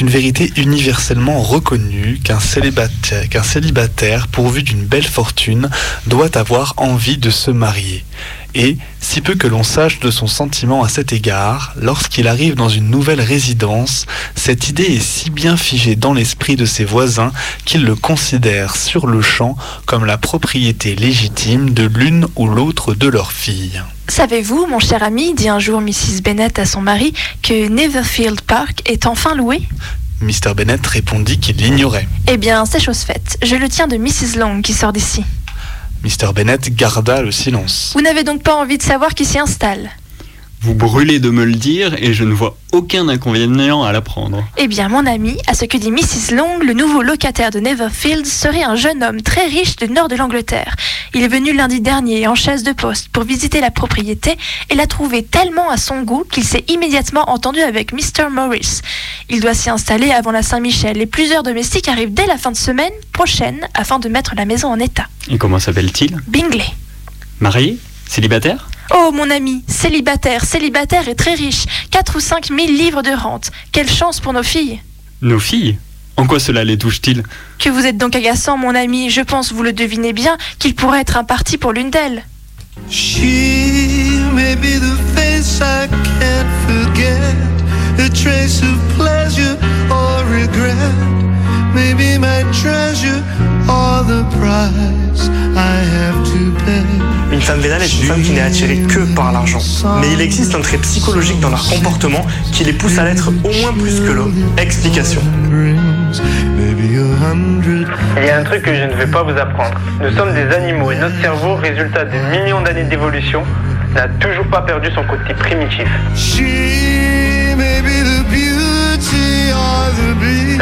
C'est une vérité universellement reconnue qu'un célibataire, qu'un célibataire pourvu d'une belle fortune doit avoir envie de se marier. Et, si peu que l'on sache de son sentiment à cet égard, lorsqu'il arrive dans une nouvelle résidence, cette idée est si bien figée dans l'esprit de ses voisins qu'ils le considèrent sur le champ comme la propriété légitime de l'une ou l'autre de leurs filles. Savez-vous, mon cher ami, dit un jour Mrs. Bennet à son mari, que Neverfield Park est enfin loué? Mr. Bennet répondit qu'il l'ignorait. Eh bien, c'est chose faite. Je le tiens de Mrs. Long qui sort d'ici. Mr. Bennet garda le silence. Vous n'avez donc pas envie de savoir qui s'y installe Vous brûlez de me le dire et je ne vois aucun inconvénient à l'apprendre. Eh bien, mon ami, à ce que dit Mrs. Long, le nouveau locataire de Neverfield serait un jeune homme très riche du nord de l'Angleterre. Il est venu lundi dernier en chaise de poste pour visiter la propriété et l'a trouvé tellement à son goût qu'il s'est immédiatement entendu avec Mr. Morris. Il doit s'y installer avant la Saint-Michel et plusieurs domestiques arrivent dès la fin de semaine prochaine afin de mettre la maison en état. Et comment s'appelle-t-il? Bingley. Marié? Célibataire? Oh mon ami, célibataire, célibataire et très riche, 4 ou 5 000 livres de rente. Quelle chance pour nos filles Nos filles? En quoi cela les touche-t-il? Que vous êtes donc agaçant, mon ami, je pense, vous le devinez bien, qu'il pourrait être un parti pour l'une d'elles. She may be the face I can't forget, a trace of pleasure or regret. Maybe my treasure or the price I have to. Une femme vénale est une femme qui n'est attirée que par l'argent. Mais il existe un trait psychologique dans leur comportement qui les pousse à l'être au moins plus que l'autre. Explication. Il y a un truc que je ne vais pas vous apprendre. Nous sommes des animaux et notre cerveau, résultat de millions d'années d'évolution, n'a toujours pas perdu son côté primitif.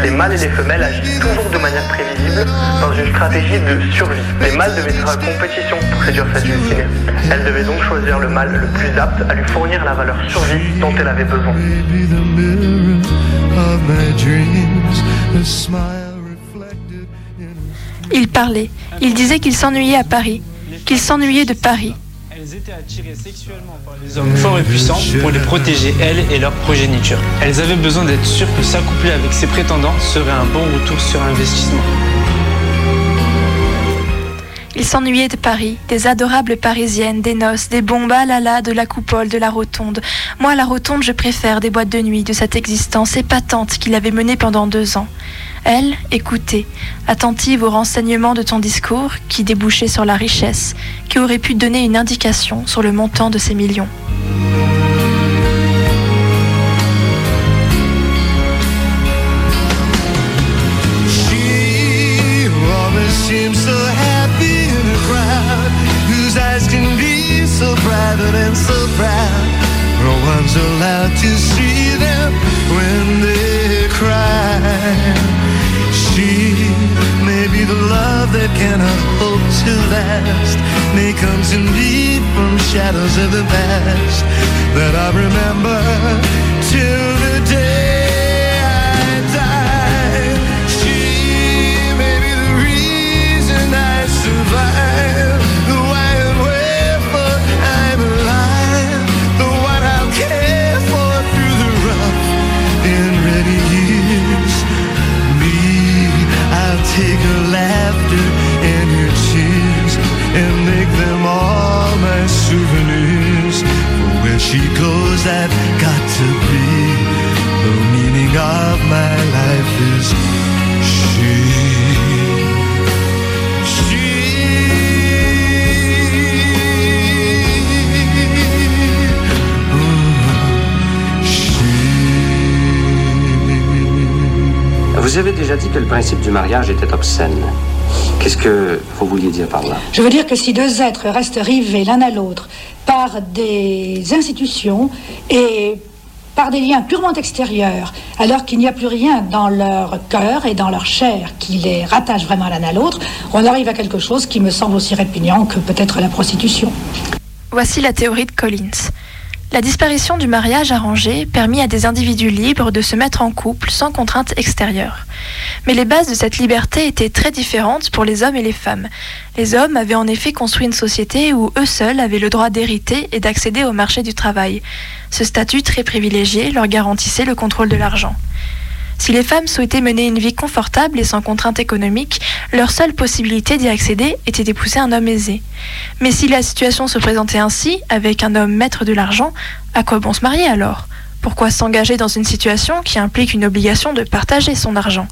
Les mâles et les femelles agissent toujours de manière prévisible dans une stratégie de survie. Les mâles devaient être en compétition pour séduire cette destinée. Elle devait donc choisir le mâle le plus apte à lui fournir la valeur survie dont elle avait besoin. Il parlait, il disait qu'il s'ennuyait à Paris, qu'il s'ennuyait de Paris. Elles étaient attirées sexuellement par les hommes forts et puissants pour les protéger, elles et leur progéniture. Elles avaient besoin d'être sûres que s'accoupler avec ces prétendants serait un bon retour sur investissement. Il s'ennuyait de Paris, des adorables parisiennes, des noces, des bombes là là, de la coupole, de la rotonde. Moi, la rotonde, je préfère des boîtes de nuit, de cette existence épatante qu'il avait menée pendant deux ans. Elle, écoutait, attentive aux renseignements de ton discours, qui débouchait sur la richesse, qui aurait pu donner une indication sur le montant de ces millions. That cannot hope to last. May come to me from shadows of the past that I remember till the day I die. She may be the reason I survive. The why and wherefore I'm alive. The one I'll care for through the rough and ready years. Me, I'll take her laughter goes, I've got to be. The meaning of my life is she. Vous avez déjà dit que le principe du mariage était obscène. Qu'est-ce que vous vouliez dire par là Je veux dire que si deux êtres restent rivés l'un à l'autre par des institutions et par des liens purement extérieurs, alors qu'il n'y a plus rien dans leur cœur et dans leur chair qui les rattache vraiment l'un à l'autre, on arrive à quelque chose qui me semble aussi répugnant que peut-être la prostitution. Voici la théorie de Collins. La disparition du mariage arrangé permit à des individus libres de se mettre en couple sans contrainte extérieure. Mais les bases de cette liberté étaient très différentes pour les hommes et les femmes. Les hommes avaient en effet construit une société où eux seuls avaient le droit d'hériter et d'accéder au marché du travail. Ce statut très privilégié leur garantissait le contrôle de l'argent. Si les femmes souhaitaient mener une vie confortable et sans contrainte économique, leur seule possibilité d'y accéder était d'épouser un homme aisé. Mais si la situation se présentait ainsi, avec un homme maître de l'argent, à quoi bon se marier alors? Pourquoi s'engager dans une situation qui implique une obligation de partager son argent?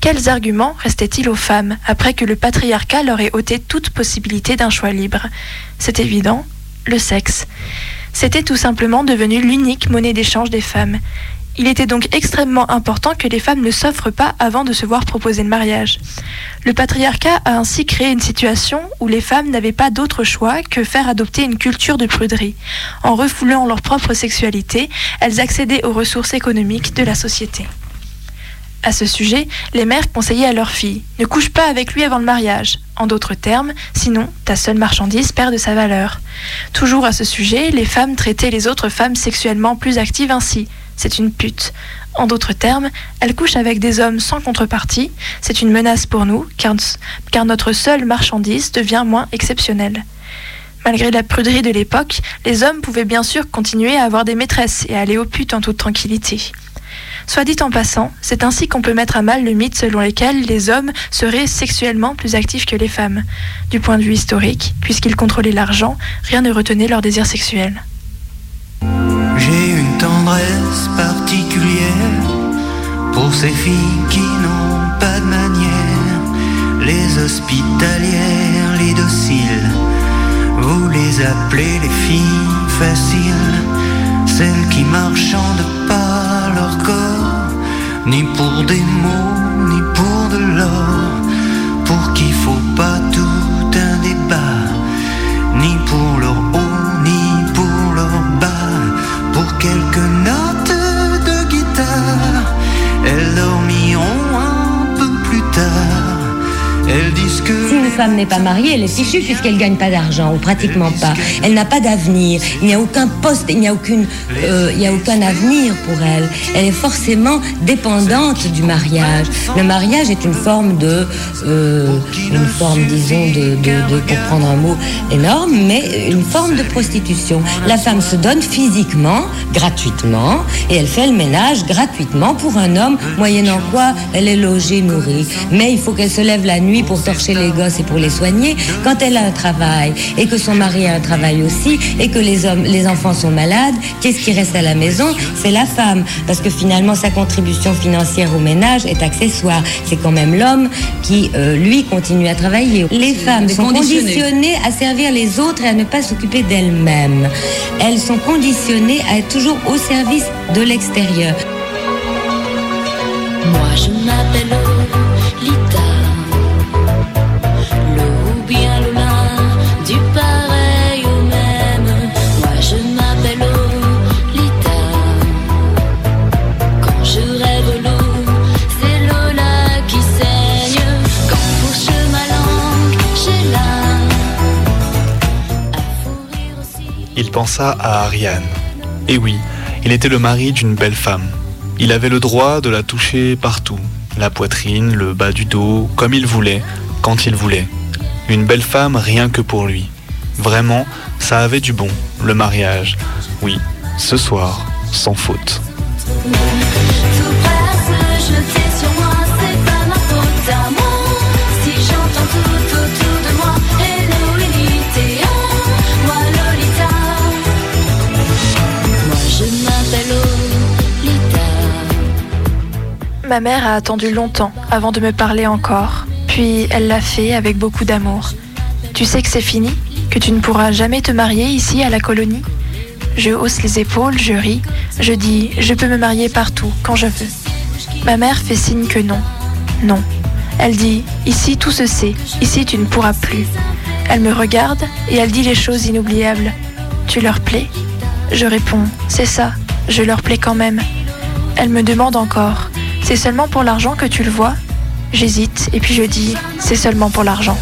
Quels arguments restaient-ils aux femmes après que le patriarcat leur ait ôté toute possibilité d'un choix libre? C'est évident, le sexe. C'était tout simplement devenu l'unique monnaie d'échange des femmes. Il était donc extrêmement important que les femmes ne s'offrent pas avant de se voir proposer le mariage. Le patriarcat a ainsi créé une situation où les femmes n'avaient pas d'autre choix que faire adopter une culture de pruderie. En refoulant leur propre sexualité, elles accédaient aux ressources économiques de la société. À ce sujet, les mères conseillaient à leurs filles Ne couche pas avec lui avant le mariage. En d'autres termes, sinon ta seule marchandise perd de sa valeur. Toujours à ce sujet, les femmes traitaient les autres femmes sexuellement plus actives ainsi c'est une pute. En d'autres termes, elle couche avec des hommes sans contrepartie, c'est une menace pour nous, car, notre seule marchandise devient moins exceptionnelle. Malgré la pruderie de l'époque, les hommes pouvaient bien sûr continuer à avoir des maîtresses et à aller aux putes en toute tranquillité. Soit dit en passant, c'est ainsi qu'on peut mettre à mal le mythe selon lequel les hommes seraient sexuellement plus actifs que les femmes. Du point de vue historique, puisqu'ils contrôlaient l'argent, rien ne retenait leur désir sexuel. Ces filles qui n'ont pas de manière, les hospitalières, les dociles. Vous les appelez les filles faciles, celles qui marchandent pas leur corps, ni pour des mots, ni pour de l'or, pour qu'il faut pas femme n'est pas mariée, elle est fichue puisqu'elle gagne pas d'argent, ou pratiquement pas. Elle n'a pas d'avenir. Il n'y a aucun poste, il n'y a, aucune, euh, il n'y a aucun avenir pour elle. Elle est forcément dépendante du mariage. Le mariage est une forme de, euh, une forme, disons, de- de- pour prendre un mot énorme, mais une forme de prostitution. La femme se donne physiquement, gratuitement, et elle fait le ménage gratuitement pour un homme, moyennant quoi elle est logée, nourrie. Mais il faut qu'elle se lève la nuit pour torcher les gosses et pour les soigner. Quand elle a un travail et que son mari a un travail aussi et que les hommes, les enfants sont malades, qu'est-ce qui reste à la maison? C'est la femme, parce que finalement sa contribution financière au ménage est accessoire. C'est quand même l'homme qui, euh, lui, continue à travailler. Les femmes sont conditionnées à servir les autres et à ne pas s'occuper d'elles-mêmes. Elles sont conditionnées à être toujours au service de l'extérieur. Moi je m'appelle Lita. Il pensa à Ariane. Et oui, il était le mari d'une belle femme. Il avait le droit de la toucher partout, la poitrine, le bas du dos, comme il voulait, quand il voulait. Une belle femme rien que pour lui. Vraiment, ça avait du bon, le mariage. Oui, ce soir, sans faute. Ma mère a attendu longtemps avant de me parler encore, puis elle l'a fait avec beaucoup d'amour. Tu sais que c'est fini? Que tu ne pourras jamais te marier ici à la colonie? Je hausse les épaules, je ris, je dis je peux me marier partout, quand je veux. Ma mère fait signe que non. Non. Elle dit ici tout se sait, ici tu ne pourras plus. Elle me regarde et elle dit les choses inoubliables. Tu leur plais? Je réponds c'est ça, je leur plais quand même. Elle me demande encore c'est seulement pour l'argent que tu le vois J'hésite et puis je dis c'est seulement pour l'argent.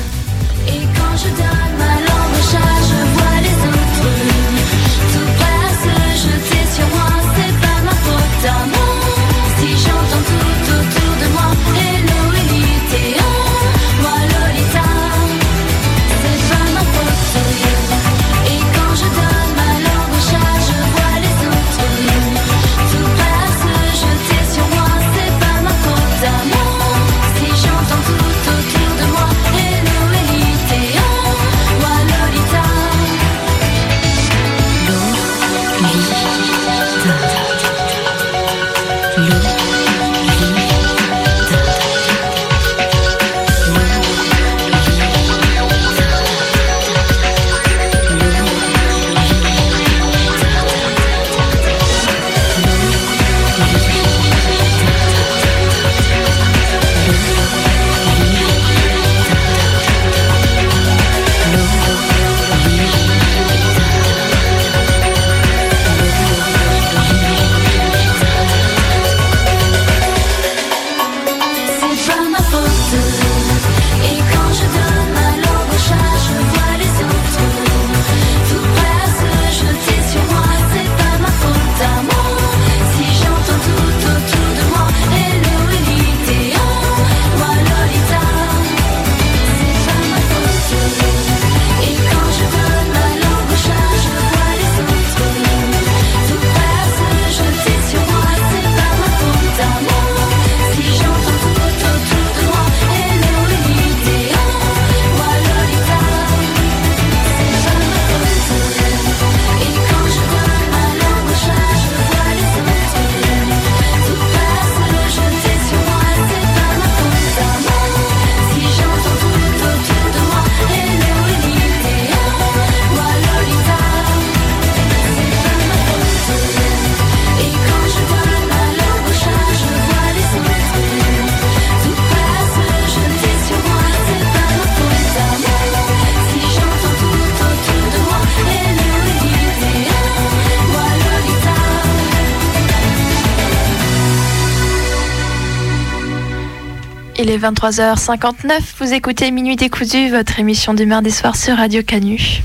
Il est 23h59, vous écoutez Minuit décousu, votre émission du mardi soir sur Radio Canu.